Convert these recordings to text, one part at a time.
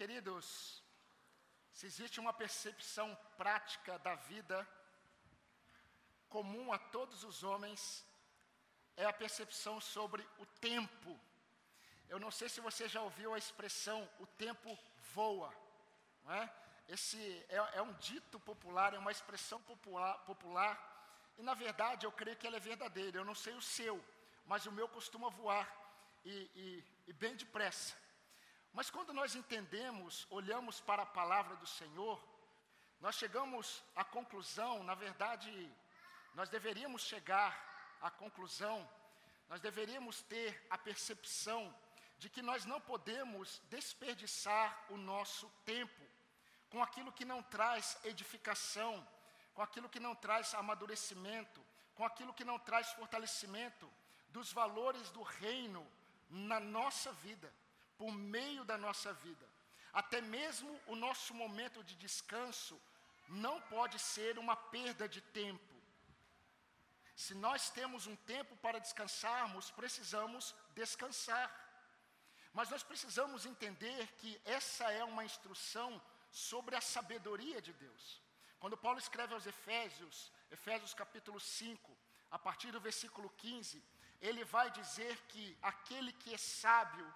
Queridos, se existe uma percepção prática da vida comum a todos os homens, é a percepção sobre o tempo. Eu não sei se você já ouviu a expressão o tempo voa. Não é? Esse é, é um dito popular, é uma expressão popular, popular, e na verdade eu creio que ela é verdadeira. Eu não sei o seu, mas o meu costuma voar e, e, e bem depressa. Mas quando nós entendemos, olhamos para a palavra do Senhor, nós chegamos à conclusão, na verdade, nós deveríamos chegar à conclusão, nós deveríamos ter a percepção de que nós não podemos desperdiçar o nosso tempo com aquilo que não traz edificação, com aquilo que não traz amadurecimento, com aquilo que não traz fortalecimento dos valores do reino na nossa vida, por meio da nossa vida. Até mesmo o nosso momento de descanso não pode ser uma perda de tempo. Se nós temos um tempo para descansarmos, precisamos descansar. Mas nós precisamos entender que essa é uma instrução sobre a sabedoria de Deus. Quando Paulo escreve aos Efésios, Efésios capítulo 5, a partir do versículo 15, ele vai dizer que aquele que é sábio,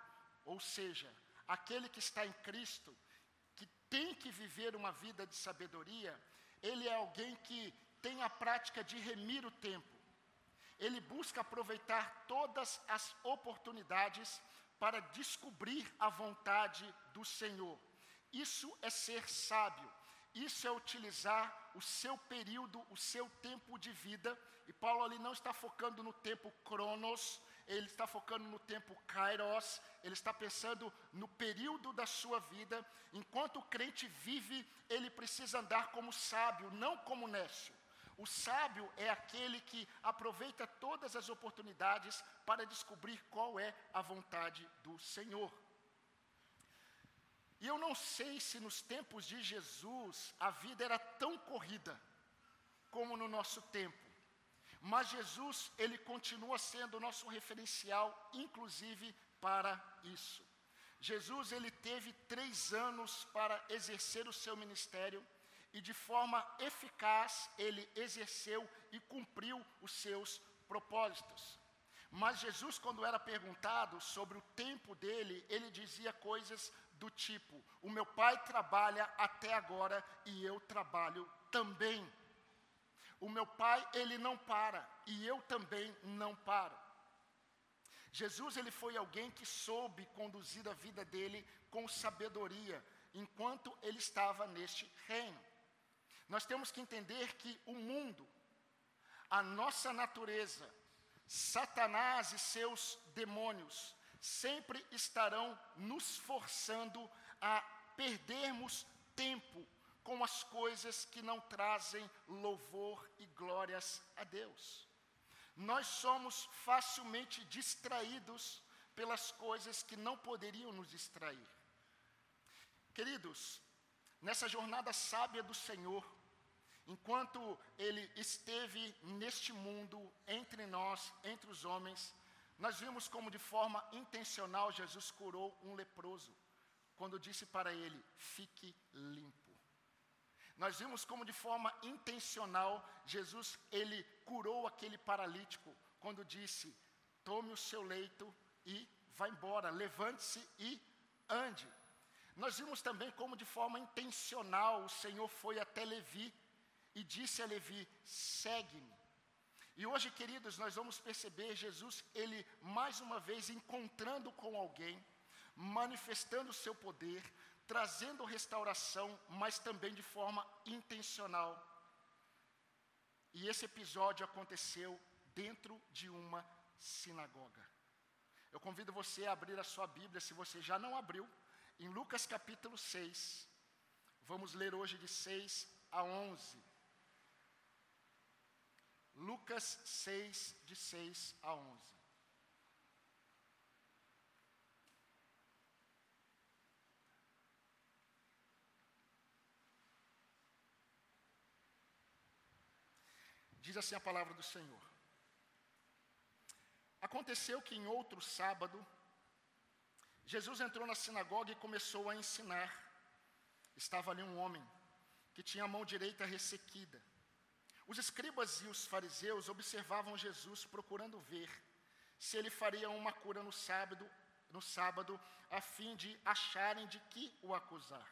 ou seja, aquele que está em Cristo, que tem que viver uma vida de sabedoria, ele é alguém que tem a prática de remir o tempo ele busca aproveitar todas as oportunidades para descobrir a vontade do Senhor. Isso é ser sábio. Isso é utilizar o seu período, o seu tempo de vida. E Paulo ali não está focando no tempo cronos, ele está focando no tempo kairos, ele está pensando no período da sua vida. Enquanto o crente vive, ele precisa andar como sábio, não como nécio. O sábio é aquele que aproveita todas as oportunidades para descobrir qual é a vontade do Senhor. E eu não sei se nos tempos de Jesus a vida era tão corrida como no nosso tempo. Mas Jesus, ele continua sendo o nosso referencial, inclusive para isso. Jesus, ele teve três anos para exercer o seu ministério e de forma eficaz ele exerceu e cumpriu os seus propósitos. Mas Jesus, quando era perguntado sobre o tempo dele, ele dizia coisas do tipo: O meu pai trabalha até agora e eu trabalho também. O meu pai, ele não para e eu também não paro. Jesus, ele foi alguém que soube conduzir a vida dele com sabedoria, enquanto ele estava neste reino. Nós temos que entender que o mundo, a nossa natureza, Satanás e seus demônios sempre estarão nos forçando a perdermos tempo com as coisas que não trazem louvor e glórias a Deus. Nós somos facilmente distraídos pelas coisas que não poderiam nos distrair. Queridos, nessa jornada sábia do Senhor, enquanto ele esteve neste mundo, entre nós, entre os homens, nós vimos como de forma intencional Jesus curou um leproso, quando disse para ele: fique limpo. Nós vimos como de forma intencional Jesus ele curou aquele paralítico quando disse: tome o seu leito e vá embora, levante-se e ande. Nós vimos também como de forma intencional o Senhor foi até Levi e disse a Levi: segue-me. E hoje, queridos, nós vamos perceber Jesus, ele mais uma vez encontrando com alguém, manifestando o seu poder, trazendo restauração, mas também de forma intencional. E esse episódio aconteceu dentro de uma sinagoga. Eu convido você a abrir a sua Bíblia, se você já não abriu, em Lucas capítulo 6, vamos ler hoje de 6 a 11. Lucas 6, de 6 a 11. Diz assim a palavra do Senhor. Aconteceu que em outro sábado, Jesus entrou na sinagoga e começou a ensinar. Estava ali um homem que tinha a mão direita ressequida. Os escribas e os fariseus observavam Jesus procurando ver se ele faria uma cura no sábado, no sábado, a fim de acharem de que o acusar.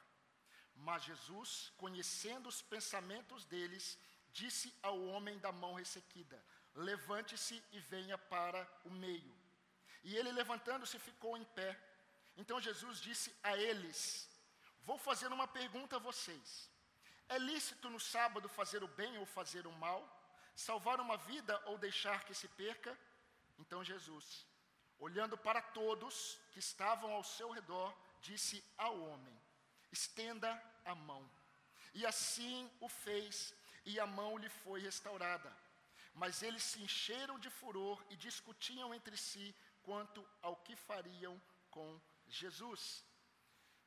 Mas Jesus, conhecendo os pensamentos deles, disse ao homem da mão ressequida: Levante-se e venha para o meio. E ele, levantando-se, ficou em pé. Então Jesus disse a eles: Vou fazer uma pergunta a vocês. É lícito no sábado fazer o bem ou fazer o mal? Salvar uma vida ou deixar que se perca? Então Jesus, olhando para todos que estavam ao seu redor, disse ao homem: Estenda a mão. E assim o fez, e a mão lhe foi restaurada. Mas eles se encheram de furor e discutiam entre si quanto ao que fariam com Jesus.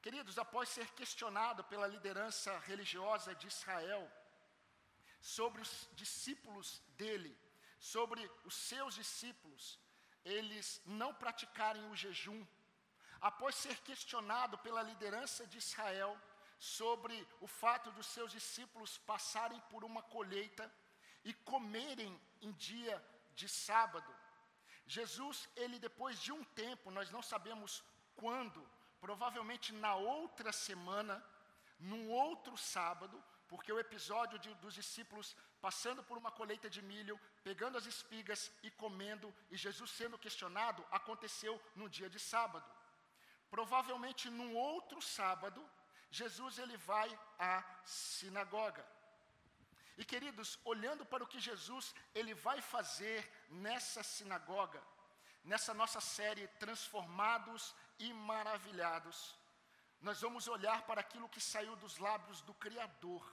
Queridos, após ser questionado pela liderança religiosa de Israel sobre os discípulos dele, sobre os seus discípulos, eles não praticarem o jejum, após ser questionado pela liderança de Israel sobre o fato dos seus discípulos passarem por uma colheita e comerem em dia de sábado, Jesus, ele depois de um tempo, nós não sabemos quando, provavelmente na outra semana, num outro sábado, porque o episódio de, dos discípulos passando por uma colheita de milho, pegando as espigas e comendo, e Jesus sendo questionado, aconteceu no dia de sábado. Provavelmente num outro sábado, Jesus ele vai à sinagoga. E queridos, olhando para o que Jesus ele vai fazer nessa sinagoga, nessa nossa série Transformados e Maravilhados, nós vamos olhar para aquilo que saiu dos lábios do Criador.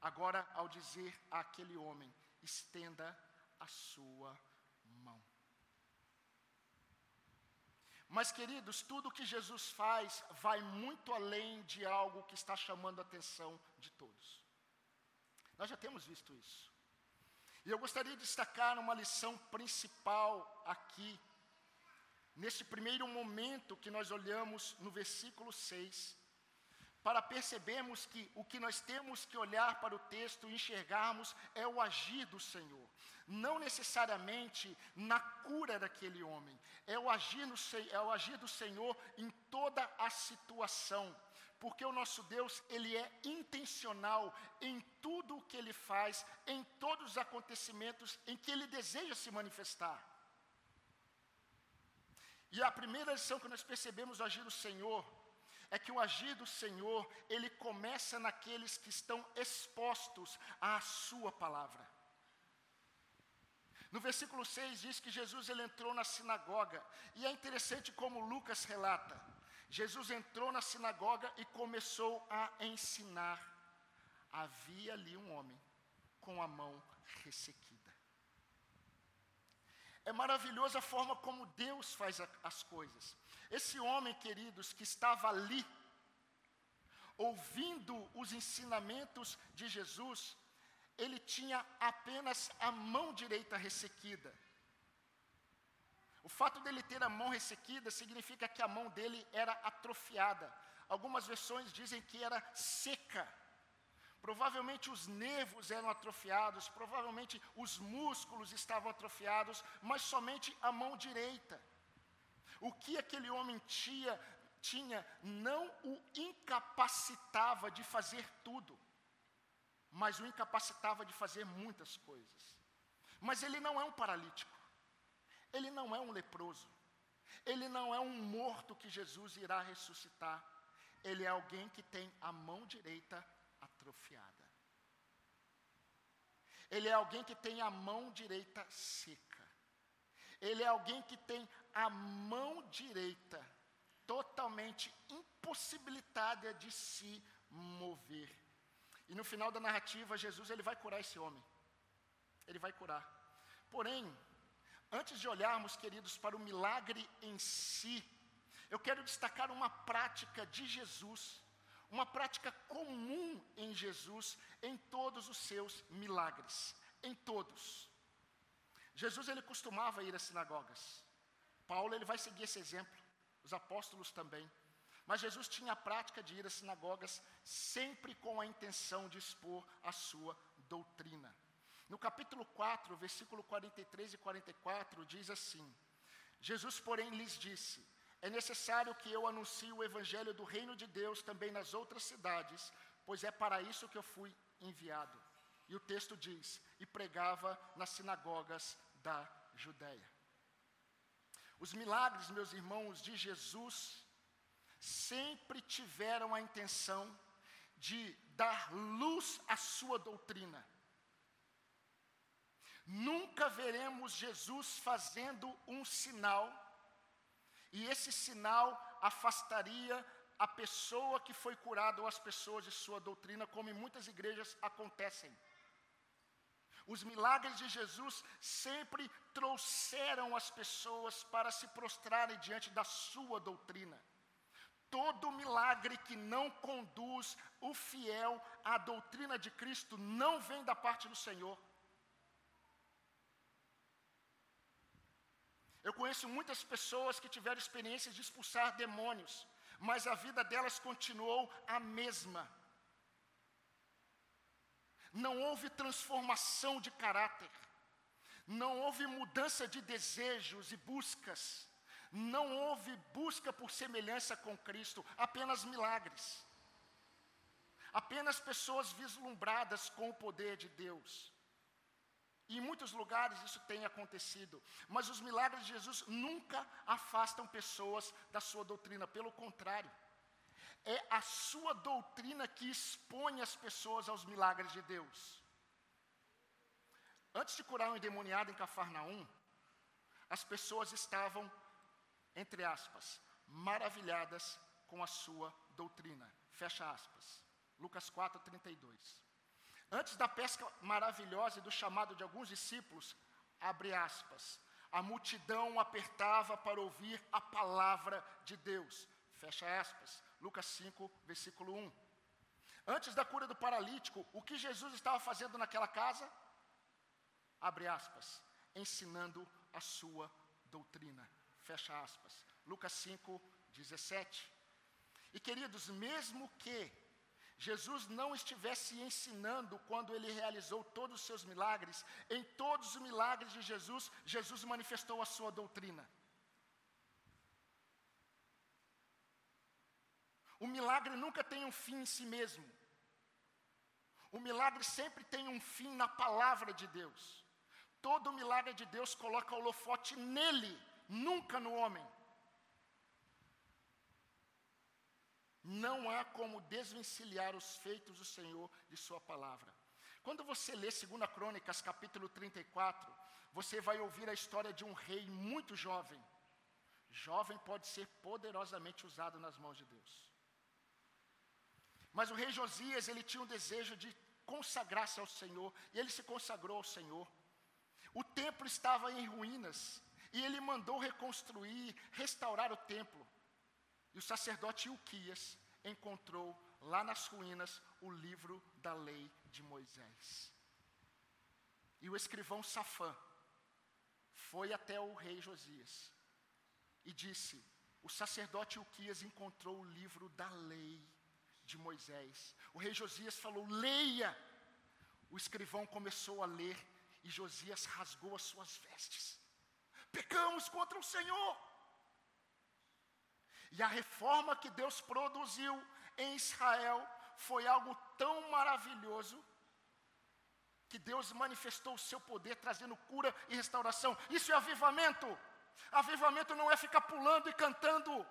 Agora, ao dizer àquele homem: estenda a sua mão. Mas, queridos, tudo que Jesus faz vai muito além de algo que está chamando a atenção de todos. Nós já temos visto isso. E eu gostaria de destacar uma lição principal aqui, nesse primeiro momento que nós olhamos no versículo 6, para percebermos que o que nós temos que olhar para o texto e enxergarmos é o agir do Senhor. Não necessariamente na cura daquele homem, é o agir, no, é o agir do Senhor em toda a situação porque o nosso Deus, ele é intencional em tudo o que ele faz, em todos os acontecimentos em que ele deseja se manifestar. E a primeira lição que nós percebemos agir do Senhor é que o agir do Senhor, ele começa naqueles que estão expostos à sua palavra. No versículo 6 diz que Jesus ele entrou na sinagoga, e é interessante como Lucas relata. Jesus entrou na sinagoga e começou a ensinar. Havia ali um homem com a mão ressequida. É maravilhosa a forma como Deus faz a, as coisas. Esse homem, queridos, que estava ali, ouvindo os ensinamentos de Jesus, ele tinha apenas a mão direita ressequida. O fato dele ter a mão ressequida significa que a mão dele era atrofiada. Algumas versões dizem que era seca. Provavelmente os nervos eram atrofiados, provavelmente os músculos estavam atrofiados, mas somente a mão direita. O que aquele homem tinha, tinha não o incapacitava de fazer tudo, mas o incapacitava de fazer muitas coisas. Mas ele não é um paralítico. Ele não é um leproso. Ele não é um morto que Jesus irá ressuscitar. Ele é alguém que tem a mão direita atrofiada. Ele é alguém que tem a mão direita seca. Ele é alguém que tem a mão direita totalmente impossibilitada de se mover. E no final da narrativa, Jesus ele vai curar esse homem. Ele vai curar. Porém, Antes de olharmos, queridos, para o milagre em si, eu quero destacar uma prática de Jesus, uma prática comum em Jesus, em todos os seus milagres, em todos. Jesus ele costumava ir às sinagogas. Paulo ele vai seguir esse exemplo os apóstolos também. Mas Jesus tinha a prática de ir às sinagogas sempre com a intenção de expor a sua doutrina. No capítulo 4, versículo 43 e 44, diz assim: Jesus, porém, lhes disse: É necessário que eu anuncie o evangelho do reino de Deus também nas outras cidades, pois é para isso que eu fui enviado. E o texto diz: E pregava nas sinagogas da Judéia. Os milagres, meus irmãos, de Jesus sempre tiveram a intenção de dar luz à sua doutrina. Nunca veremos Jesus fazendo um sinal, e esse sinal afastaria a pessoa que foi curada ou as pessoas de sua doutrina, como em muitas igrejas acontecem. Os milagres de Jesus sempre trouxeram as pessoas para se prostrarem diante da sua doutrina. Todo milagre que não conduz o fiel à doutrina de Cristo não vem da parte do Senhor. Eu conheço muitas pessoas que tiveram experiências de expulsar demônios, mas a vida delas continuou a mesma. Não houve transformação de caráter, não houve mudança de desejos e buscas, não houve busca por semelhança com Cristo, apenas milagres. Apenas pessoas vislumbradas com o poder de Deus. E em muitos lugares isso tem acontecido, mas os milagres de Jesus nunca afastam pessoas da sua doutrina, pelo contrário, é a sua doutrina que expõe as pessoas aos milagres de Deus. Antes de curar um endemoniado em Cafarnaum, as pessoas estavam, entre aspas, maravilhadas com a sua doutrina. Fecha aspas. Lucas 4, 32. Antes da pesca maravilhosa e do chamado de alguns discípulos, abre aspas, a multidão apertava para ouvir a palavra de Deus. Fecha aspas. Lucas 5, versículo 1. Antes da cura do paralítico, o que Jesus estava fazendo naquela casa? Abre aspas, ensinando a sua doutrina. Fecha aspas. Lucas 5, 17. E queridos, mesmo que Jesus não estivesse ensinando quando ele realizou todos os seus milagres, em todos os milagres de Jesus, Jesus manifestou a sua doutrina. O milagre nunca tem um fim em si mesmo. O milagre sempre tem um fim na palavra de Deus. Todo milagre de Deus coloca o holofote nele, nunca no homem. Não há como desvencilhar os feitos do Senhor de Sua palavra. Quando você lê 2 Crônicas, capítulo 34, você vai ouvir a história de um rei muito jovem. Jovem pode ser poderosamente usado nas mãos de Deus. Mas o rei Josias, ele tinha um desejo de consagrar-se ao Senhor, e ele se consagrou ao Senhor. O templo estava em ruínas, e ele mandou reconstruir, restaurar o templo. E o sacerdote Ilquias encontrou lá nas ruínas o livro da lei de Moisés. E o escrivão Safã foi até o rei Josias e disse: O sacerdote Ilquias encontrou o livro da lei de Moisés. O rei Josias falou: Leia. O escrivão começou a ler e Josias rasgou as suas vestes. Pecamos contra o Senhor. E a reforma que Deus produziu em Israel foi algo tão maravilhoso que Deus manifestou o seu poder trazendo cura e restauração. Isso é avivamento. Avivamento não é ficar pulando e cantando.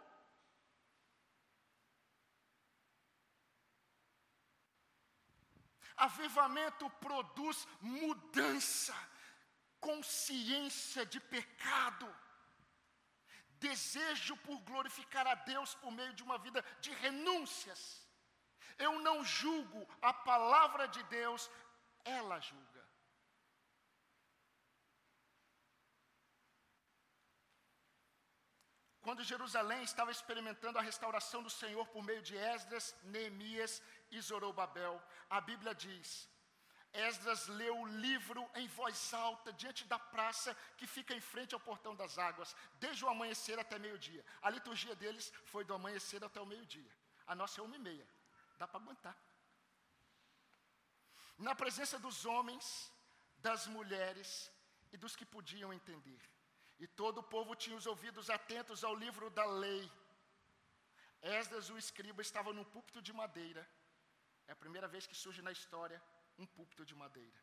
Avivamento produz mudança, consciência de pecado desejo por glorificar a Deus por meio de uma vida de renúncias. Eu não julgo, a palavra de Deus, ela julga. Quando Jerusalém estava experimentando a restauração do Senhor por meio de Esdras, Neemias e Zorobabel, a Bíblia diz: Esdras leu o livro em voz alta, diante da praça que fica em frente ao portão das águas, desde o amanhecer até meio-dia. A liturgia deles foi do amanhecer até o meio-dia. A nossa é uma e meia. Dá para aguentar. Na presença dos homens, das mulheres e dos que podiam entender. E todo o povo tinha os ouvidos atentos ao livro da lei. Esdras, o escriba, estava num púlpito de madeira. É a primeira vez que surge na história um púlpito de madeira.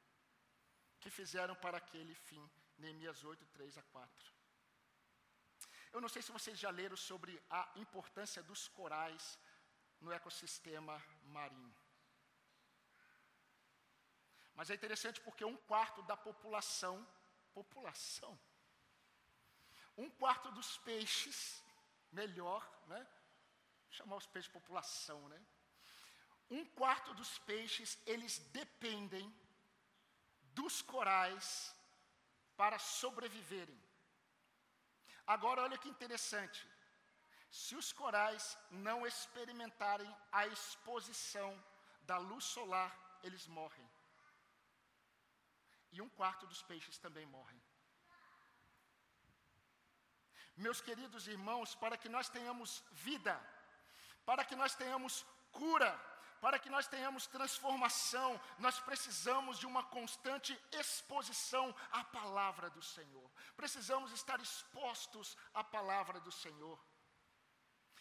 Que fizeram para aquele fim, Neemias 8, 3 a 4. Eu não sei se vocês já leram sobre a importância dos corais no ecossistema marinho. Mas é interessante porque um quarto da população, população, um quarto dos peixes, melhor, né? Chamar os peixes de população, né? Um quarto dos peixes, eles dependem dos corais para sobreviverem. Agora, olha que interessante. Se os corais não experimentarem a exposição da luz solar, eles morrem. E um quarto dos peixes também morrem. Meus queridos irmãos, para que nós tenhamos vida, para que nós tenhamos cura, para que nós tenhamos transformação, nós precisamos de uma constante exposição à palavra do Senhor. Precisamos estar expostos à palavra do Senhor.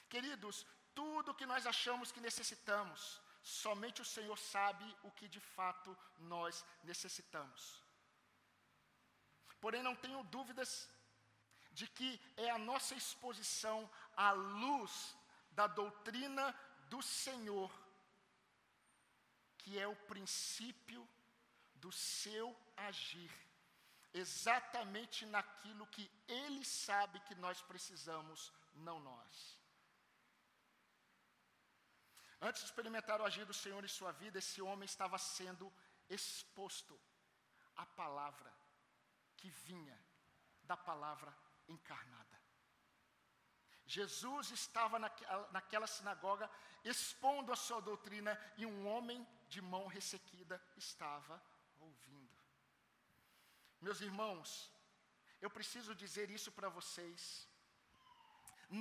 Queridos, tudo que nós achamos que necessitamos, somente o Senhor sabe o que de fato nós necessitamos. Porém, não tenho dúvidas de que é a nossa exposição à luz da doutrina do Senhor que é o princípio do seu agir, exatamente naquilo que Ele sabe que nós precisamos, não nós. Antes de experimentar o agir do Senhor em sua vida, esse homem estava sendo exposto à palavra que vinha da palavra encarnada. Jesus estava naquela sinagoga expondo a sua doutrina e um homem de mão ressequida estava ouvindo. Meus irmãos, eu preciso dizer isso para vocês.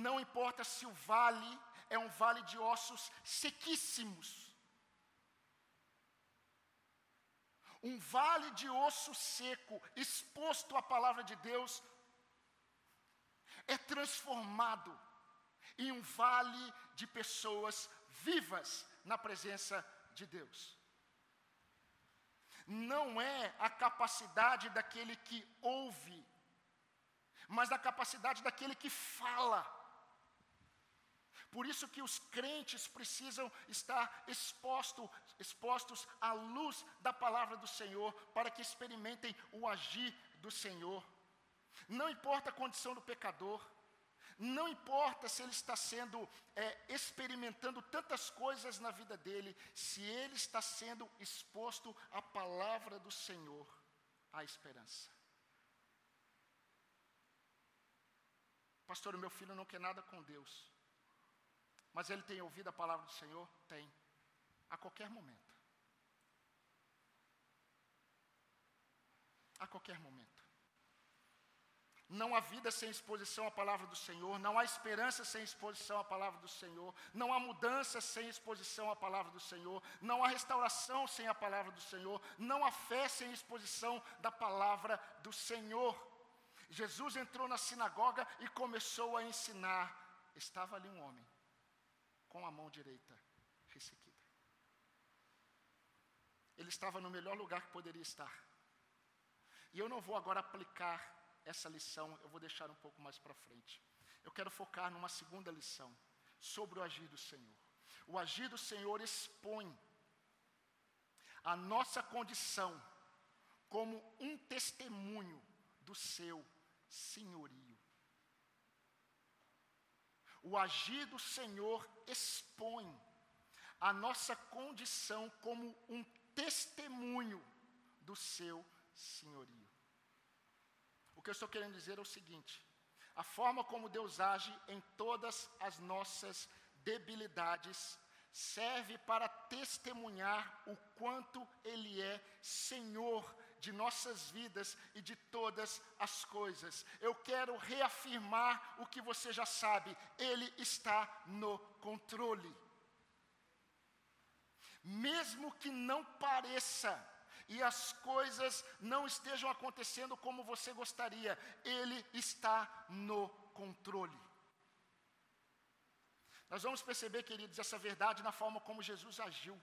Não importa se o vale é um vale de ossos sequíssimos. Um vale de osso seco, exposto à palavra de Deus, é transformado em um vale de pessoas vivas na presença de Deus. Não é a capacidade daquele que ouve, mas a capacidade daquele que fala. Por isso que os crentes precisam estar exposto, expostos à luz da palavra do Senhor, para que experimentem o agir do Senhor. Não importa a condição do pecador, não importa se ele está sendo é, experimentando tantas coisas na vida dele, se ele está sendo exposto à palavra do Senhor, há esperança. Pastor, o meu filho não quer nada com Deus, mas ele tem ouvido a palavra do Senhor? Tem, a qualquer momento. A qualquer momento. Não há vida sem exposição à palavra do Senhor, não há esperança sem exposição à palavra do Senhor, não há mudança sem exposição à palavra do Senhor, não há restauração sem a palavra do Senhor, não há fé sem exposição da palavra do Senhor. Jesus entrou na sinagoga e começou a ensinar. Estava ali um homem com a mão direita ressequida. Ele estava no melhor lugar que poderia estar. E eu não vou agora aplicar essa lição eu vou deixar um pouco mais para frente. Eu quero focar numa segunda lição, sobre o agir do Senhor. O agir do Senhor expõe a nossa condição como um testemunho do seu senhorio. O agir do Senhor expõe a nossa condição como um testemunho do seu senhorio. O que eu estou querendo dizer é o seguinte: a forma como Deus age em todas as nossas debilidades serve para testemunhar o quanto Ele é Senhor de nossas vidas e de todas as coisas. Eu quero reafirmar o que você já sabe: Ele está no controle. Mesmo que não pareça, e as coisas não estejam acontecendo como você gostaria, Ele está no controle. Nós vamos perceber, queridos, essa verdade na forma como Jesus agiu.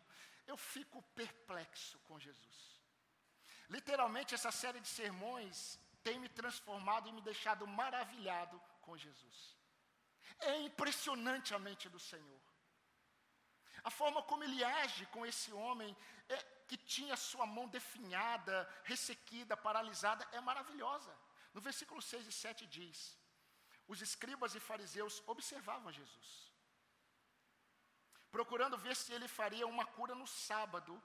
Eu fico perplexo com Jesus. Literalmente, essa série de sermões tem me transformado e me deixado maravilhado com Jesus. É impressionante a mente do Senhor. A forma como ele age com esse homem é, que tinha sua mão definhada, ressequida, paralisada, é maravilhosa. No versículo 6 e 7 diz: Os escribas e fariseus observavam Jesus procurando ver se ele faria uma cura no sábado,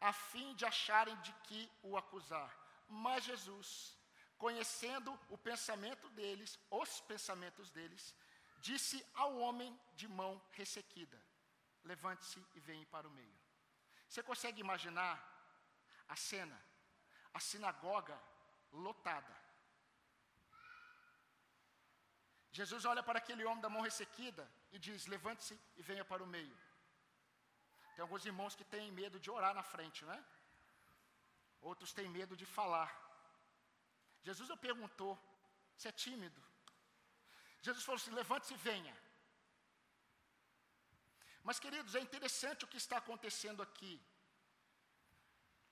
a fim de acharem de que o acusar. Mas Jesus, conhecendo o pensamento deles, os pensamentos deles, disse ao homem de mão ressequida: Levante-se e venha para o meio. Você consegue imaginar a cena? A sinagoga lotada. Jesus olha para aquele homem da mão ressequida e diz: Levante-se e venha para o meio. Tem alguns irmãos que têm medo de orar na frente, não é? Outros têm medo de falar. Jesus perguntou: Você é tímido? Jesus falou assim: Levante-se e venha. Mas, queridos, é interessante o que está acontecendo aqui.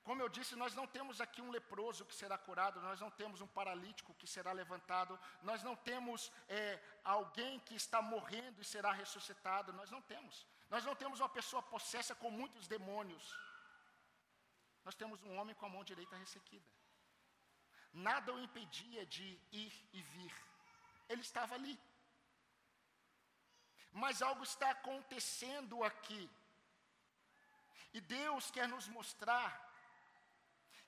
Como eu disse, nós não temos aqui um leproso que será curado, nós não temos um paralítico que será levantado, nós não temos é, alguém que está morrendo e será ressuscitado, nós não temos. Nós não temos uma pessoa possessa com muitos demônios. Nós temos um homem com a mão direita ressequida. Nada o impedia de ir e vir. Ele estava ali. Mas algo está acontecendo aqui. E Deus quer nos mostrar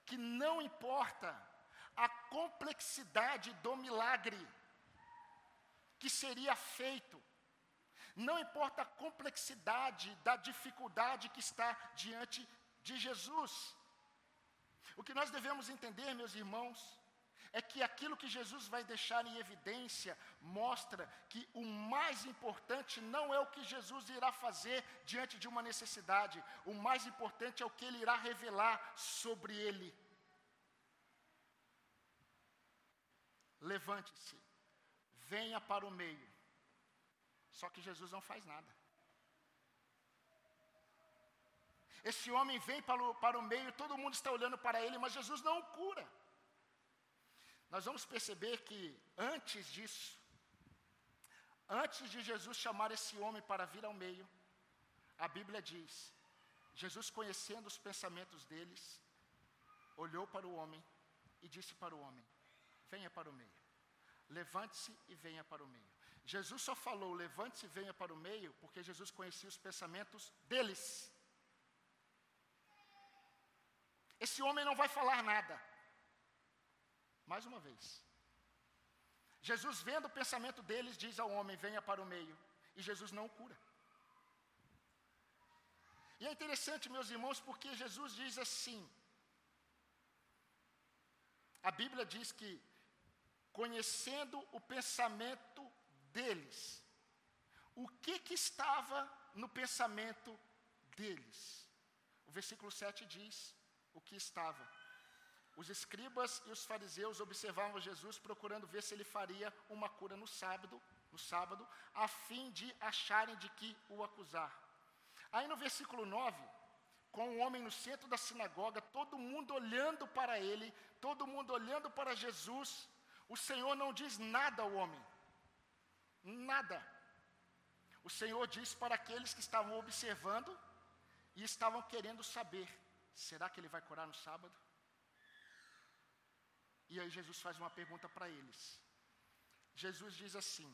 que não importa a complexidade do milagre que seria feito, não importa a complexidade da dificuldade que está diante de Jesus. O que nós devemos entender, meus irmãos, é que aquilo que Jesus vai deixar em evidência mostra que o mais importante não é o que Jesus irá fazer diante de uma necessidade, o mais importante é o que ele irá revelar sobre ele. Levante-se, venha para o meio. Só que Jesus não faz nada. Esse homem vem para o, para o meio, todo mundo está olhando para ele, mas Jesus não o cura. Nós vamos perceber que antes disso, antes de Jesus chamar esse homem para vir ao meio, a Bíblia diz: Jesus, conhecendo os pensamentos deles, olhou para o homem e disse para o homem: Venha para o meio. Levante-se e venha para o meio. Jesus só falou: Levante-se e venha para o meio, porque Jesus conhecia os pensamentos deles. Esse homem não vai falar nada. Mais uma vez. Jesus, vendo o pensamento deles, diz ao homem: Venha para o meio. E Jesus não o cura. E é interessante, meus irmãos, porque Jesus diz assim: a Bíblia diz que, conhecendo o pensamento deles, o que que estava no pensamento deles? O versículo 7 diz o que estava. Os escribas e os fariseus observavam Jesus procurando ver se ele faria uma cura no sábado, no sábado, a fim de acharem de que o acusar. Aí no versículo 9, com o homem no centro da sinagoga, todo mundo olhando para ele, todo mundo olhando para Jesus, o Senhor não diz nada ao homem. Nada. O Senhor diz para aqueles que estavam observando e estavam querendo saber: será que ele vai curar no sábado? E aí Jesus faz uma pergunta para eles. Jesus diz assim: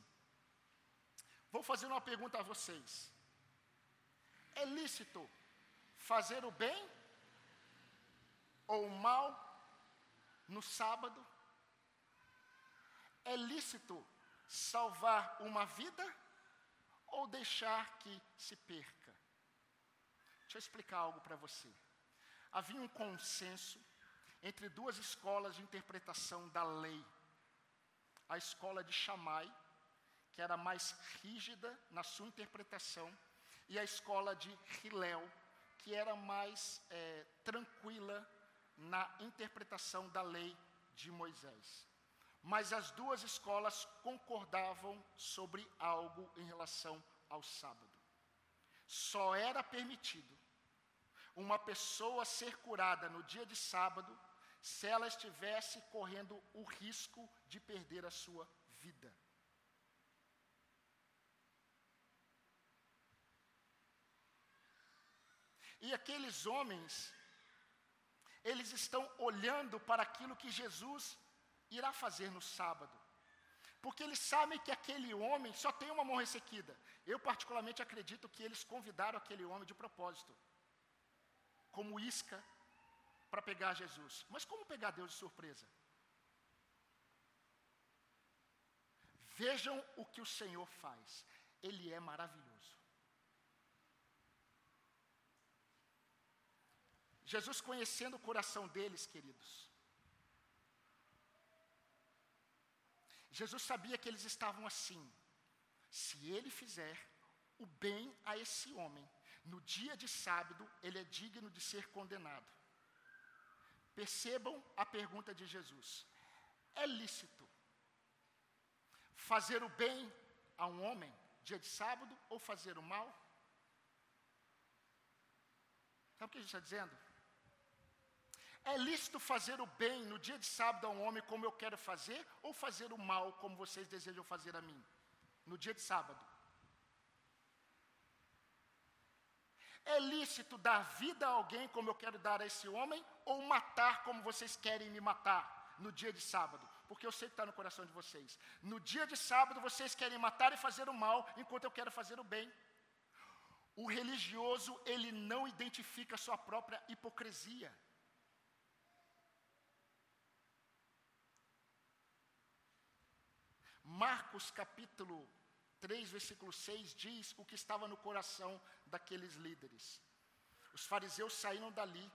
Vou fazer uma pergunta a vocês. É lícito fazer o bem ou o mal no sábado? É lícito salvar uma vida ou deixar que se perca? Deixa eu explicar algo para você. Havia um consenso entre duas escolas de interpretação da lei. A escola de Shammai, que era mais rígida na sua interpretação, e a escola de Hillel, que era mais é, tranquila na interpretação da lei de Moisés. Mas as duas escolas concordavam sobre algo em relação ao sábado. Só era permitido uma pessoa ser curada no dia de sábado se ela estivesse correndo o risco de perder a sua vida. E aqueles homens, eles estão olhando para aquilo que Jesus irá fazer no sábado. Porque eles sabem que aquele homem só tem uma mão ressequida. Eu, particularmente, acredito que eles convidaram aquele homem de propósito como isca para pegar Jesus. Mas como pegar Deus de surpresa? Vejam o que o Senhor faz. Ele é maravilhoso. Jesus conhecendo o coração deles, queridos, Jesus sabia que eles estavam assim. Se ele fizer o bem a esse homem, no dia de sábado, ele é digno de ser condenado. Percebam a pergunta de Jesus: é lícito fazer o bem a um homem dia de sábado ou fazer o mal? Sabe o que Jesus está dizendo? É lícito fazer o bem no dia de sábado a um homem como eu quero fazer, ou fazer o mal como vocês desejam fazer a mim, no dia de sábado? É lícito dar vida a alguém como eu quero dar a esse homem, ou matar como vocês querem me matar no dia de sábado? Porque eu sei que está no coração de vocês. No dia de sábado vocês querem matar e fazer o mal, enquanto eu quero fazer o bem. O religioso, ele não identifica sua própria hipocrisia. Marcos capítulo 3, versículo 6 diz o que estava no coração daqueles líderes. Os fariseus saíram dali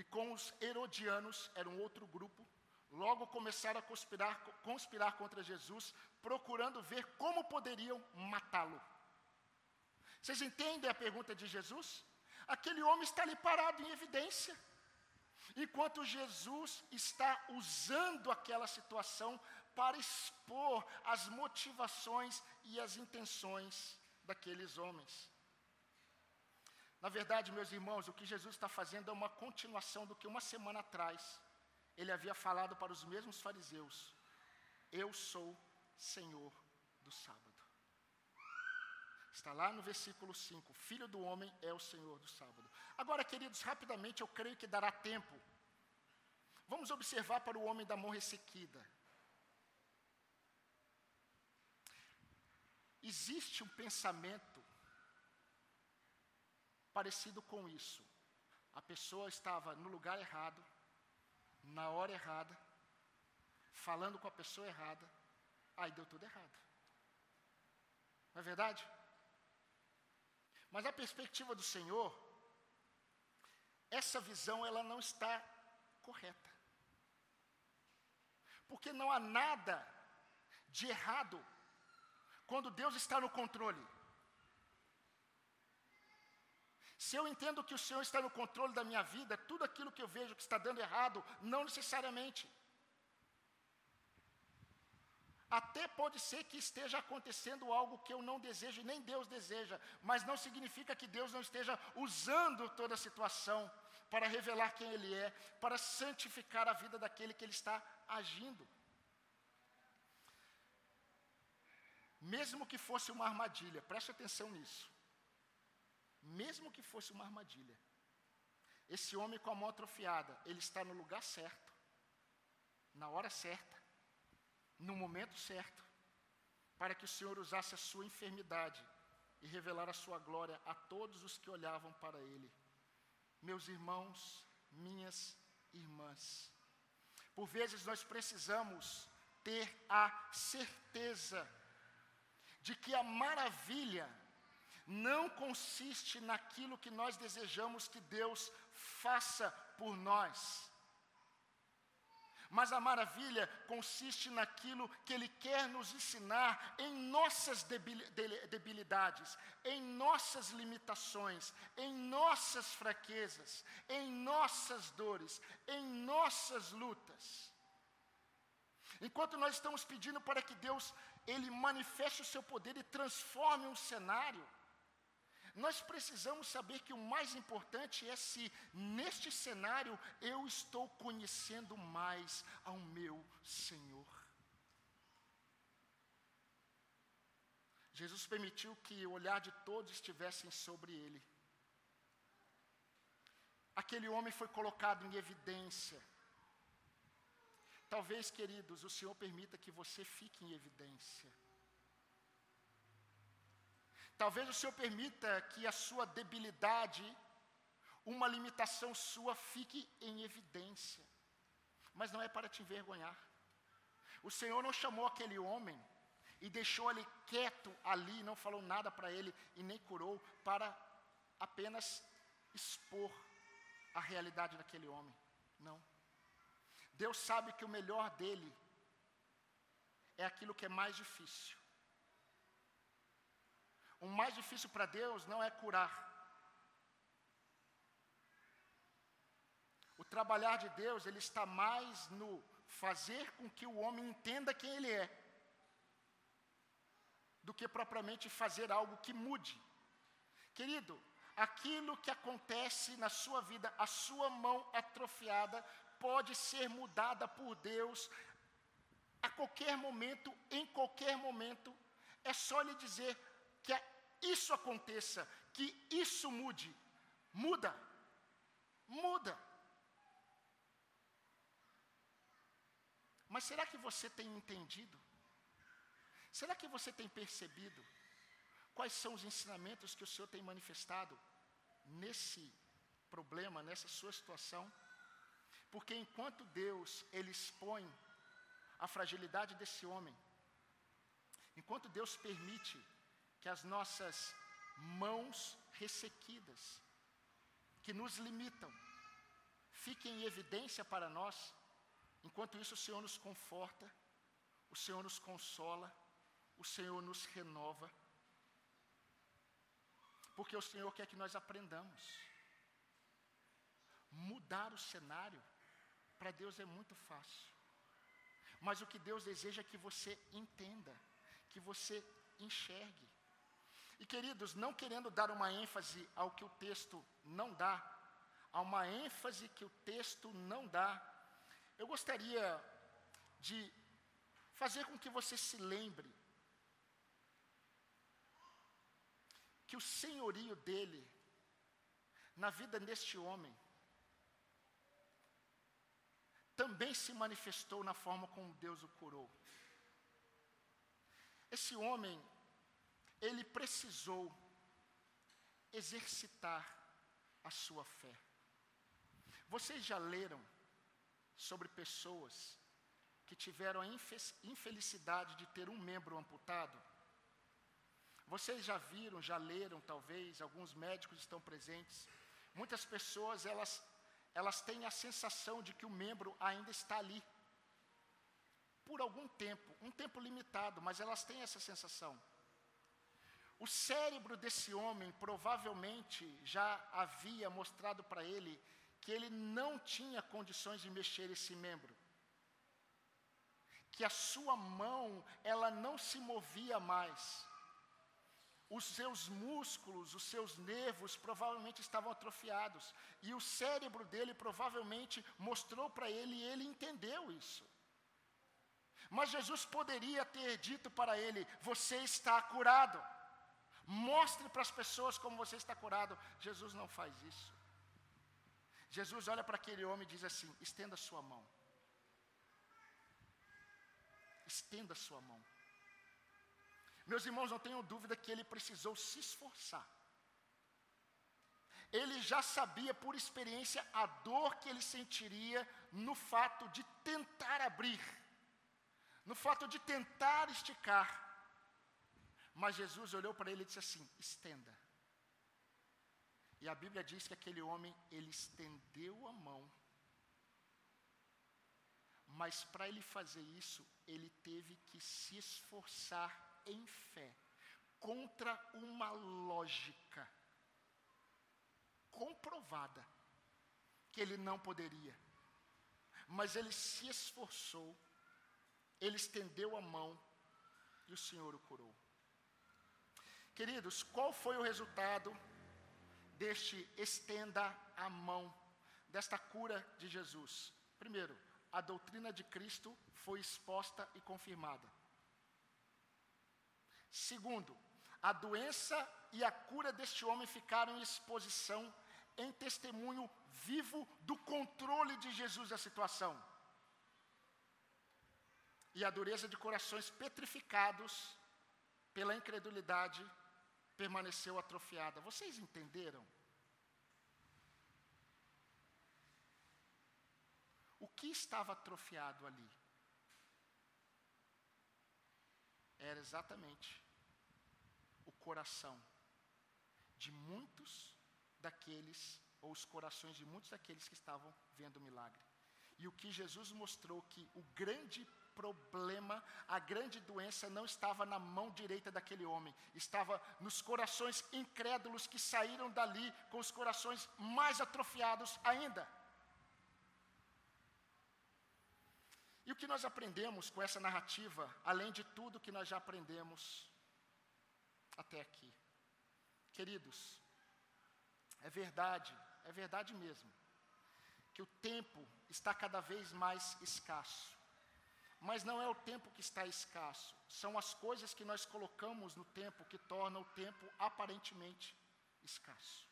e com os herodianos, era um outro grupo, logo começaram a conspirar, conspirar contra Jesus, procurando ver como poderiam matá-lo. Vocês entendem a pergunta de Jesus? Aquele homem está ali parado em evidência. Enquanto Jesus está usando aquela situação para expor as motivações e as intenções daqueles homens. Na verdade, meus irmãos, o que Jesus está fazendo é uma continuação do que uma semana atrás ele havia falado para os mesmos fariseus: Eu sou Senhor do sábado. Está lá no versículo 5: Filho do homem é o Senhor do sábado. Agora, queridos, rapidamente eu creio que dará tempo. Vamos observar para o homem da mão ressequida. Existe um pensamento parecido com isso. A pessoa estava no lugar errado, na hora errada, falando com a pessoa errada, aí deu tudo errado. Não é verdade? Mas a perspectiva do Senhor, essa visão ela não está correta. Porque não há nada de errado quando Deus está no controle. Se eu entendo que o Senhor está no controle da minha vida, tudo aquilo que eu vejo que está dando errado, não necessariamente. Até pode ser que esteja acontecendo algo que eu não desejo e nem Deus deseja, mas não significa que Deus não esteja usando toda a situação para revelar quem Ele é, para santificar a vida daquele que Ele está agindo. Mesmo que fosse uma armadilha, preste atenção nisso. Mesmo que fosse uma armadilha, esse homem com a mão atrofiada, ele está no lugar certo, na hora certa, no momento certo, para que o Senhor usasse a sua enfermidade e revelar a sua glória a todos os que olhavam para ele. Meus irmãos, minhas irmãs, por vezes nós precisamos ter a certeza de que a maravilha não consiste naquilo que nós desejamos que Deus faça por nós. Mas a maravilha consiste naquilo que Ele quer nos ensinar em nossas debilidades, em nossas limitações, em nossas fraquezas, em nossas dores, em nossas lutas. Enquanto nós estamos pedindo para que Deus ele manifeste o seu poder e transforme um cenário, nós precisamos saber que o mais importante é se neste cenário eu estou conhecendo mais ao meu Senhor. Jesus permitiu que o olhar de todos estivessem sobre ele. Aquele homem foi colocado em evidência. Talvez, queridos, o Senhor permita que você fique em evidência. Talvez o Senhor permita que a sua debilidade, uma limitação sua, fique em evidência. Mas não é para te envergonhar. O Senhor não chamou aquele homem e deixou ele quieto ali, não falou nada para ele e nem curou, para apenas expor a realidade daquele homem. Não. Deus sabe que o melhor dele é aquilo que é mais difícil. O mais difícil para Deus não é curar. O trabalhar de Deus, ele está mais no fazer com que o homem entenda quem ele é, do que propriamente fazer algo que mude. Querido, aquilo que acontece na sua vida, a sua mão atrofiada, pode ser mudada por Deus a qualquer momento, em qualquer momento. É só lhe dizer: que isso aconteça, que isso mude. Muda. Muda. Mas será que você tem entendido? Será que você tem percebido quais são os ensinamentos que o Senhor tem manifestado nesse problema, nessa sua situação? Porque enquanto Deus ele expõe a fragilidade desse homem, enquanto Deus permite que as nossas mãos ressequidas, que nos limitam, fiquem em evidência para nós. Enquanto isso, o Senhor nos conforta, o Senhor nos consola, o Senhor nos renova. Porque o Senhor quer que nós aprendamos. Mudar o cenário, para Deus é muito fácil. Mas o que Deus deseja é que você entenda, que você enxergue. E queridos, não querendo dar uma ênfase ao que o texto não dá, a uma ênfase que o texto não dá, eu gostaria de fazer com que você se lembre que o senhorio dele na vida deste homem também se manifestou na forma como Deus o curou. Esse homem ele precisou exercitar a sua fé. Vocês já leram sobre pessoas que tiveram a infelicidade de ter um membro amputado? Vocês já viram, já leram, talvez, alguns médicos estão presentes. Muitas pessoas, elas, elas têm a sensação de que o membro ainda está ali. Por algum tempo, um tempo limitado, mas elas têm essa sensação. O cérebro desse homem provavelmente já havia mostrado para ele que ele não tinha condições de mexer esse membro. Que a sua mão, ela não se movia mais. Os seus músculos, os seus nervos provavelmente estavam atrofiados. E o cérebro dele provavelmente mostrou para ele e ele entendeu isso. Mas Jesus poderia ter dito para ele: Você está curado. Mostre para as pessoas como você está curado. Jesus não faz isso. Jesus olha para aquele homem e diz assim: estenda a sua mão. Estenda a sua mão. Meus irmãos, não tenham dúvida que ele precisou se esforçar. Ele já sabia por experiência a dor que ele sentiria no fato de tentar abrir, no fato de tentar esticar. Mas Jesus olhou para ele e disse assim: estenda. E a Bíblia diz que aquele homem, ele estendeu a mão. Mas para ele fazer isso, ele teve que se esforçar em fé, contra uma lógica comprovada, que ele não poderia. Mas ele se esforçou, ele estendeu a mão e o Senhor o curou. Queridos, qual foi o resultado deste estenda a mão, desta cura de Jesus? Primeiro, a doutrina de Cristo foi exposta e confirmada. Segundo, a doença e a cura deste homem ficaram em exposição, em testemunho vivo do controle de Jesus da situação. E a dureza de corações petrificados pela incredulidade permaneceu atrofiada. Vocês entenderam? O que estava atrofiado ali? Era exatamente coração de muitos daqueles, ou os corações de muitos daqueles que estavam vendo o milagre. E o que Jesus mostrou que o grande problema, a grande doença não estava na mão direita daquele homem, estava nos corações incrédulos que saíram dali com os corações mais atrofiados ainda. E o que nós aprendemos com essa narrativa, além de tudo que nós já aprendemos até aqui? Queridos, é verdade, é verdade mesmo, que o tempo está cada vez mais escasso. Mas não é o tempo que está escasso, são as coisas que nós colocamos no tempo que tornam o tempo aparentemente escasso.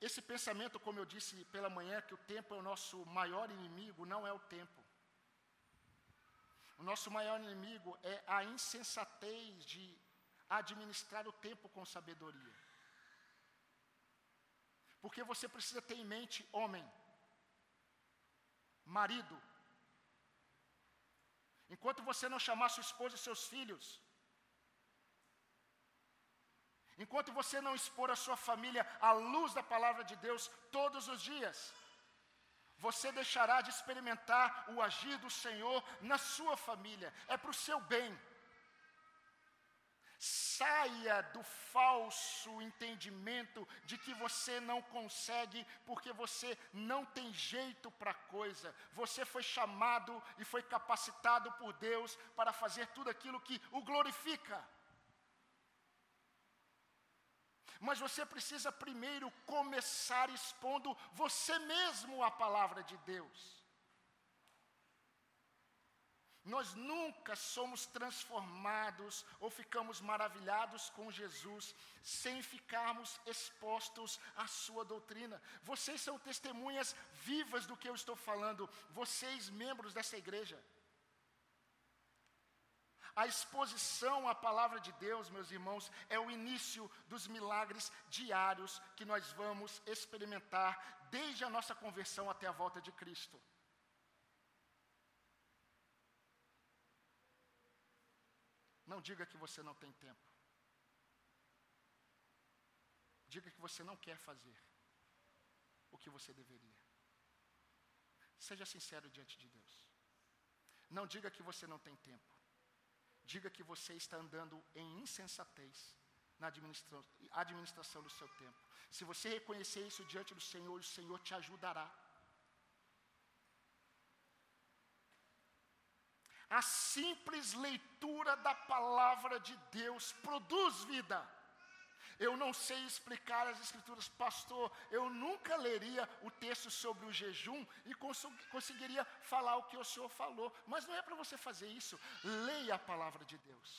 Esse pensamento, como eu disse pela manhã, que o tempo é o nosso maior inimigo, não é o tempo. O nosso maior inimigo é a insensatez de administrar o tempo com sabedoria. Porque você precisa ter em mente, homem, marido. Enquanto você não chamar sua esposa e seus filhos, enquanto você não expor a sua família à luz da palavra de Deus todos os dias, você deixará de experimentar o agir do Senhor na sua família, é para o seu bem. Saia do falso entendimento de que você não consegue porque você não tem jeito para coisa. Você foi chamado e foi capacitado por Deus para fazer tudo aquilo que o glorifica. Mas você precisa primeiro começar expondo você mesmo a palavra de Deus. Nós nunca somos transformados ou ficamos maravilhados com Jesus sem ficarmos expostos à sua doutrina. Vocês são testemunhas vivas do que eu estou falando, vocês, membros dessa igreja. A exposição à palavra de Deus, meus irmãos, é o início dos milagres diários que nós vamos experimentar desde a nossa conversão até a volta de Cristo. Não diga que você não tem tempo. Diga que você não quer fazer o que você deveria. Seja sincero diante de Deus. Não diga que você não tem tempo. Diga que você está andando em insensatez na administração, do seu tempo. Se você reconhecer isso diante do Senhor, o Senhor te ajudará. A simples leitura da palavra de Deus produz vida. Eu não sei explicar as escrituras, pastor. Eu nunca leria o texto sobre o jejum e cons conseguiria falar o que o senhor falou. Mas não é para você fazer isso. Leia a palavra de Deus.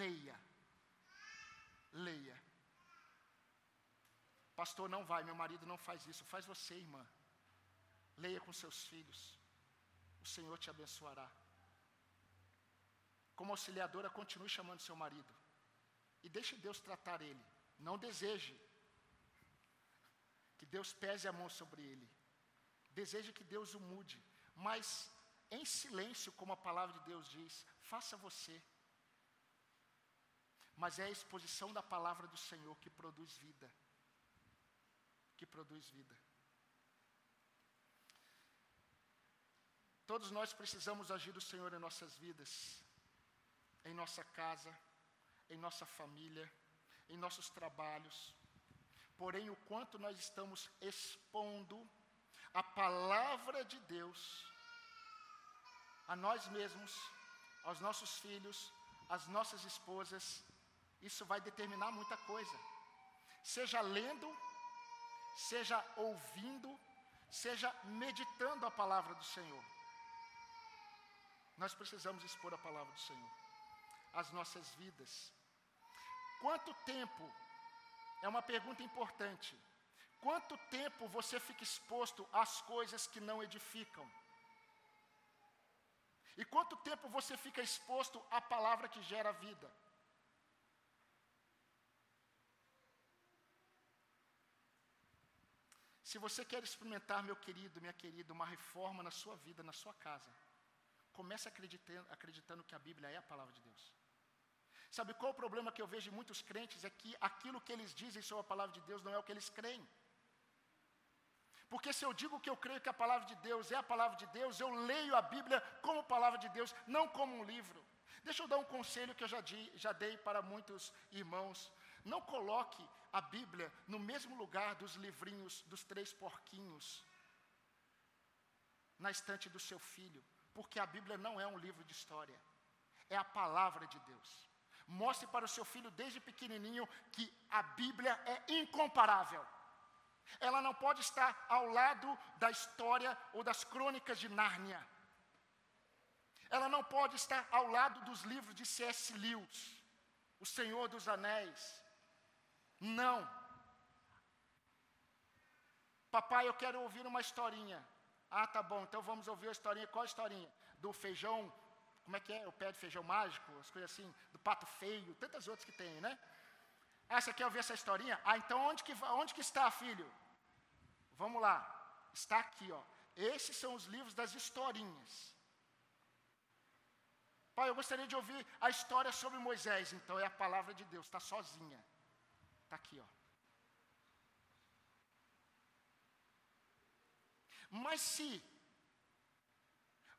Leia. Leia. Pastor, não vai, meu marido não faz isso. Faz você, irmã. Leia com seus filhos. O Senhor te abençoará. Como auxiliadora, continue chamando seu marido. E deixe Deus tratar ele. Não deseje que Deus pese a mão sobre ele. Deseje que Deus o mude. Mas em silêncio, como a palavra de Deus diz, faça você. Mas é a exposição da palavra do Senhor que produz vida. Que produz vida. Todos nós precisamos agir do Senhor em nossas vidas, em nossa casa, em nossa família, em nossos trabalhos. Porém, o quanto nós estamos expondo a palavra de Deus a nós mesmos, aos nossos filhos, às nossas esposas, isso vai determinar muita coisa. Seja lendo, seja ouvindo, seja meditando a palavra do Senhor. Nós precisamos expor a palavra do Senhor às nossas vidas. Quanto tempo, é uma pergunta importante, quanto tempo você fica exposto às coisas que não edificam? E quanto tempo você fica exposto à palavra que gera vida? Se você quer experimentar, meu querido, minha querida, uma reforma na sua vida, na sua casa, comece acreditando, acreditando que a Bíblia é a palavra de Deus. Sabe qual o problema que eu vejo em muitos crentes? É que aquilo que eles dizem sobre a palavra de Deus não é o que eles creem. Porque se eu digo que eu creio que a palavra de Deus é a palavra de Deus, eu leio a Bíblia como palavra de Deus, não como um livro. Deixa eu dar um conselho que eu já, di, já dei para muitos irmãos. Não coloque a Bíblia no mesmo lugar dos livrinhos dos três porquinhos na estante do seu filho, porque a Bíblia não é um livro de história, é a palavra de Deus. Mostre para o seu filho desde pequenininho que a Bíblia é incomparável. Ela não pode estar ao lado da história ou das crônicas de Nárnia. Ela não pode estar ao lado dos livros de C.S. Lewis, O Senhor dos Anéis. Não. Papai, eu quero ouvir uma historinha. Ah, tá bom, então vamos ouvir a historinha. Qual a historinha? Do feijão, como é que é? O pé de feijão mágico, as coisas assim, do pato feio, tantas outras que tem, né? Ah, você quer ouvir essa historinha? Ah, então onde que, onde que está, filho? Vamos lá. Está aqui, ó. Esses são os livros das historinhas. Pai, eu gostaria de ouvir a história sobre Moisés. Então é a palavra de Deus, está sozinha. Está aqui, ó. Mas se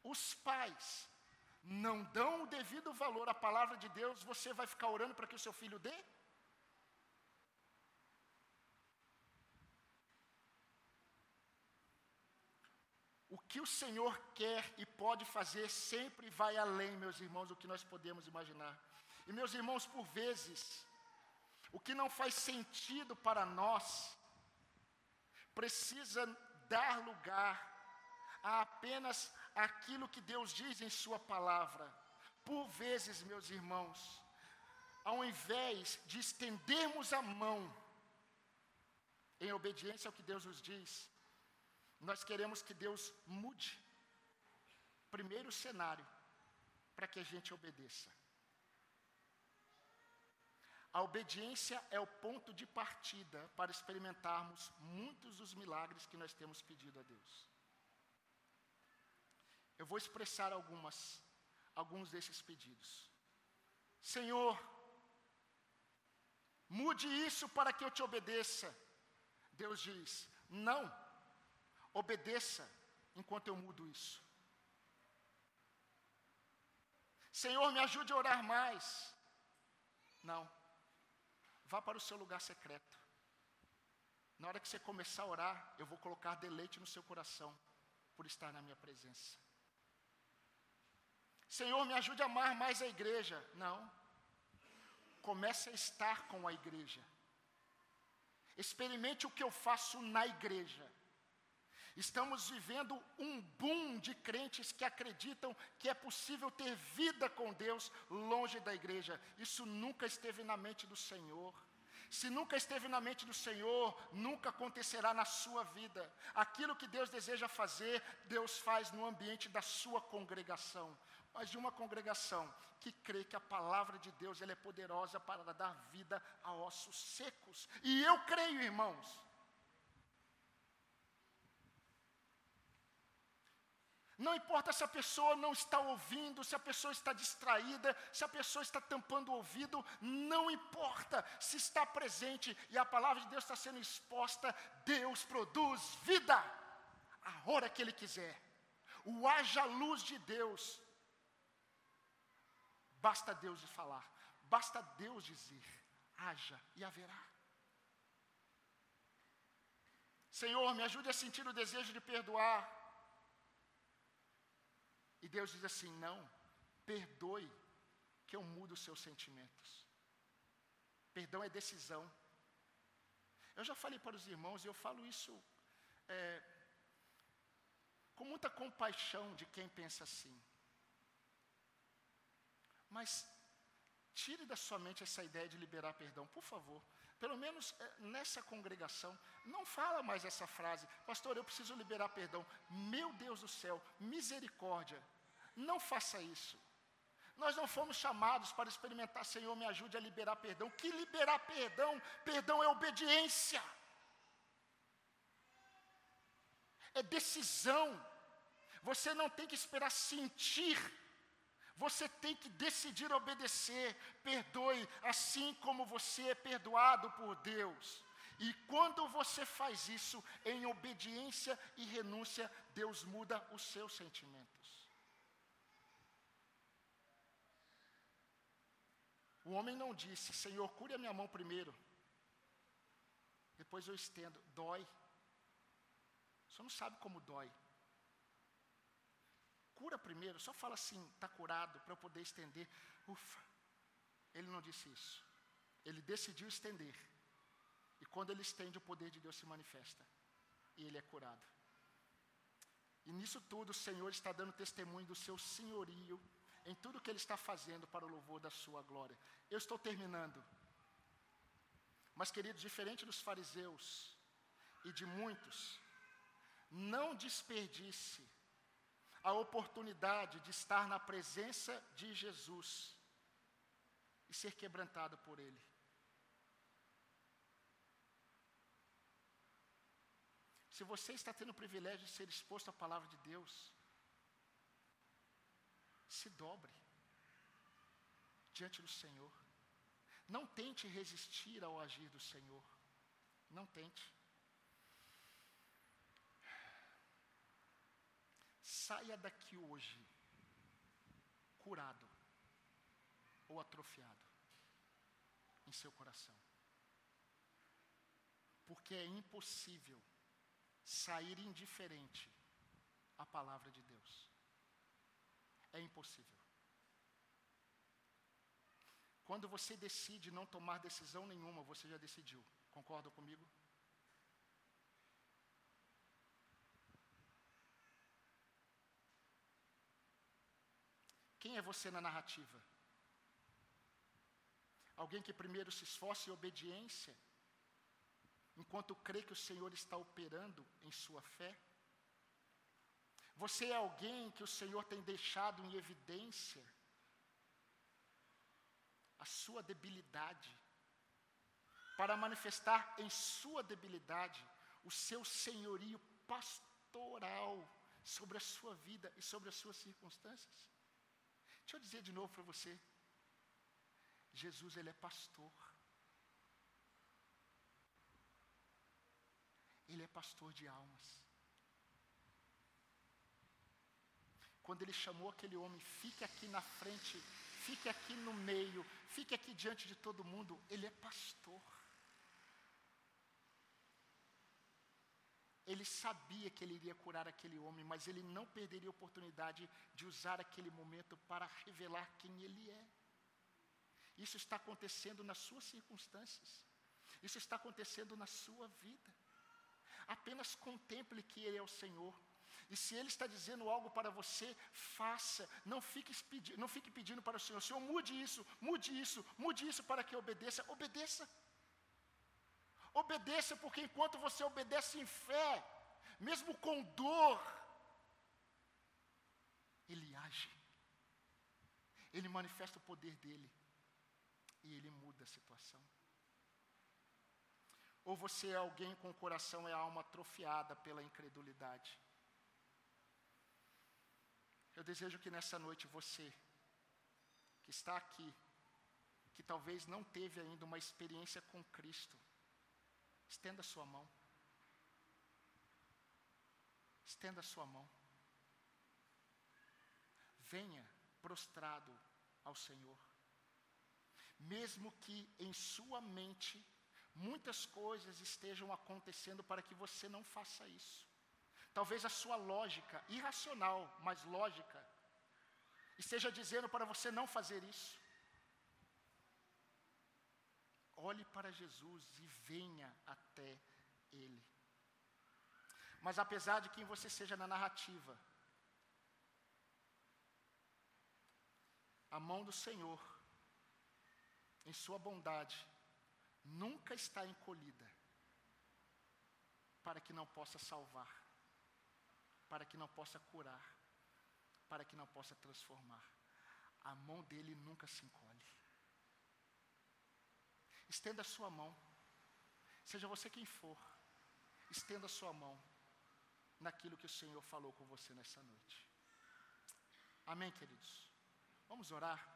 os pais não dão o devido valor à palavra de Deus, você vai ficar orando para que o seu filho dê? O que o Senhor quer e pode fazer sempre vai além, meus irmãos, do que nós podemos imaginar. E, meus irmãos, por vezes, o que não faz sentido para nós, precisa dar lugar a apenas aquilo que Deus diz em Sua palavra. Por vezes, meus irmãos, ao invés de estendermos a mão em obediência ao que Deus nos diz, nós queremos que Deus mude. Primeiro cenário, para que a gente obedeça. A obediência é o ponto de partida para experimentarmos muitos dos milagres que nós temos pedido a Deus. Eu vou expressar algumas, alguns desses pedidos. Senhor, mude isso para que eu te obedeça. Deus diz: Não. Obedeça enquanto eu mudo isso. Senhor, me ajude a orar mais. Não. Vá para o seu lugar secreto. Na hora que você começar a orar, eu vou colocar deleite no seu coração por estar na minha presença. Senhor, me ajude a amar mais a igreja. Não. Comece a estar com a igreja. Experimente o que eu faço na igreja. Estamos vivendo um boom de crentes que acreditam que é possível ter vida com Deus longe da igreja. Isso nunca esteve na mente do Senhor. Se nunca esteve na mente do Senhor, nunca acontecerá na sua vida. Aquilo que Deus deseja fazer, Deus faz no ambiente da sua congregação. Mas de uma congregação que crê que a palavra de Deus ela é poderosa para dar vida a ossos secos. E eu creio, irmãos, Não importa se a pessoa não está ouvindo, se a pessoa está distraída, se a pessoa está tampando o ouvido, não importa se está presente e a palavra de Deus está sendo exposta, Deus produz vida a hora que Ele quiser. O haja luz de Deus, basta Deus falar, basta Deus dizer, haja e haverá. Senhor, me ajude a sentir o desejo de perdoar e Deus diz assim: não, perdoe, que eu mudo os seus sentimentos. Perdão é decisão. Eu já falei para os irmãos, e eu falo isso é, com muita compaixão de quem pensa assim. Mas tire da sua mente essa ideia de liberar perdão, por favor. Pelo menos é, nessa congregação, não fala mais essa frase, pastor, eu preciso liberar perdão. Meu Deus do céu, misericórdia. Não faça isso. Nós não fomos chamados para experimentar, Senhor, me ajude a liberar perdão. Que liberar perdão? Perdão é obediência. É decisão. Você não tem que esperar sentir. Você tem que decidir obedecer. Perdoe assim como você é perdoado por Deus. E quando você faz isso em obediência e renúncia, Deus muda os seus sentimentos. O homem não disse, Senhor, cure a minha mão primeiro. Depois eu estendo. Dói. Senhor não sabe como dói. Cura primeiro, só fala assim, está curado, para eu poder estender. Ufa. Ele não disse isso. Ele decidiu estender. E quando ele estende, o poder de Deus se manifesta. E ele é curado. E nisso tudo o Senhor está dando testemunho do seu senhorio em tudo que Ele está fazendo para o louvor da Sua glória. Eu estou terminando. Mas, queridos, diferente dos fariseus e de muitos, não desperdice a oportunidade de estar na presença de Jesus e ser quebrantado por Ele. Se você está tendo o privilégio de ser exposto à palavra de Deus, se dobre diante do Senhor. Não tente resistir ao agir do Senhor. Não tente. Saia daqui hoje curado ou atrofiado em seu coração. Porque é impossível sair indiferente à palavra de Deus é impossível. Quando você decide não tomar decisão nenhuma, você já decidiu. Concordam comigo? É você na narrativa? Alguém que primeiro se esforça em obediência, enquanto crê que o Senhor está operando em sua fé? Você é alguém que o Senhor tem deixado em evidência a sua debilidade, para manifestar em sua debilidade o seu senhorio pastoral sobre a sua vida e sobre as suas circunstâncias. Deixa eu dizer de novo para você. Jesus, ele é pastor. Ele é pastor de almas. quando ele chamou aquele homem, fique aqui na frente, fique aqui no meio, fique aqui diante de todo mundo, ele é pastor. Ele sabia que ele iria curar aquele homem, mas ele não perderia a oportunidade de usar aquele momento para revelar quem ele é. Isso está acontecendo nas suas circunstâncias. Isso está acontecendo na sua vida. Apenas contemple que Ele é o Senhor. E se Ele está dizendo algo para você, faça. Não fique, pedi não fique pedindo para o Senhor, Senhor, mude isso, mude isso, mude isso para que obedeça. Obedeça. Obedeça, porque enquanto você obedece em fé, mesmo com dor, Ele age. Ele manifesta o poder dele. E ele muda a situação. Ou você é alguém com o coração e a alma atrofiada pela incredulidade. Eu desejo que nessa noite você, que está aqui, que talvez não teve ainda uma experiência com Cristo, estenda sua mão. Estenda sua mão. Venha prostrado ao Senhor. Mesmo que em sua mente muitas coisas estejam acontecendo para que você não faça isso. Talvez a sua lógica, irracional, mas lógica, esteja dizendo para você não fazer isso. Olhe para Jesus e venha até Ele. Mas apesar de quem você seja na narrativa, a mão do Senhor, em Sua bondade, nunca está encolhida para que não possa salvar, para que não possa curar, para que não possa transformar. A mão dele nunca se encolhe. Estenda a sua mão, seja você quem for, estenda a sua mão naquilo que o Senhor falou com você nessa noite. Amém, queridos? Vamos orar?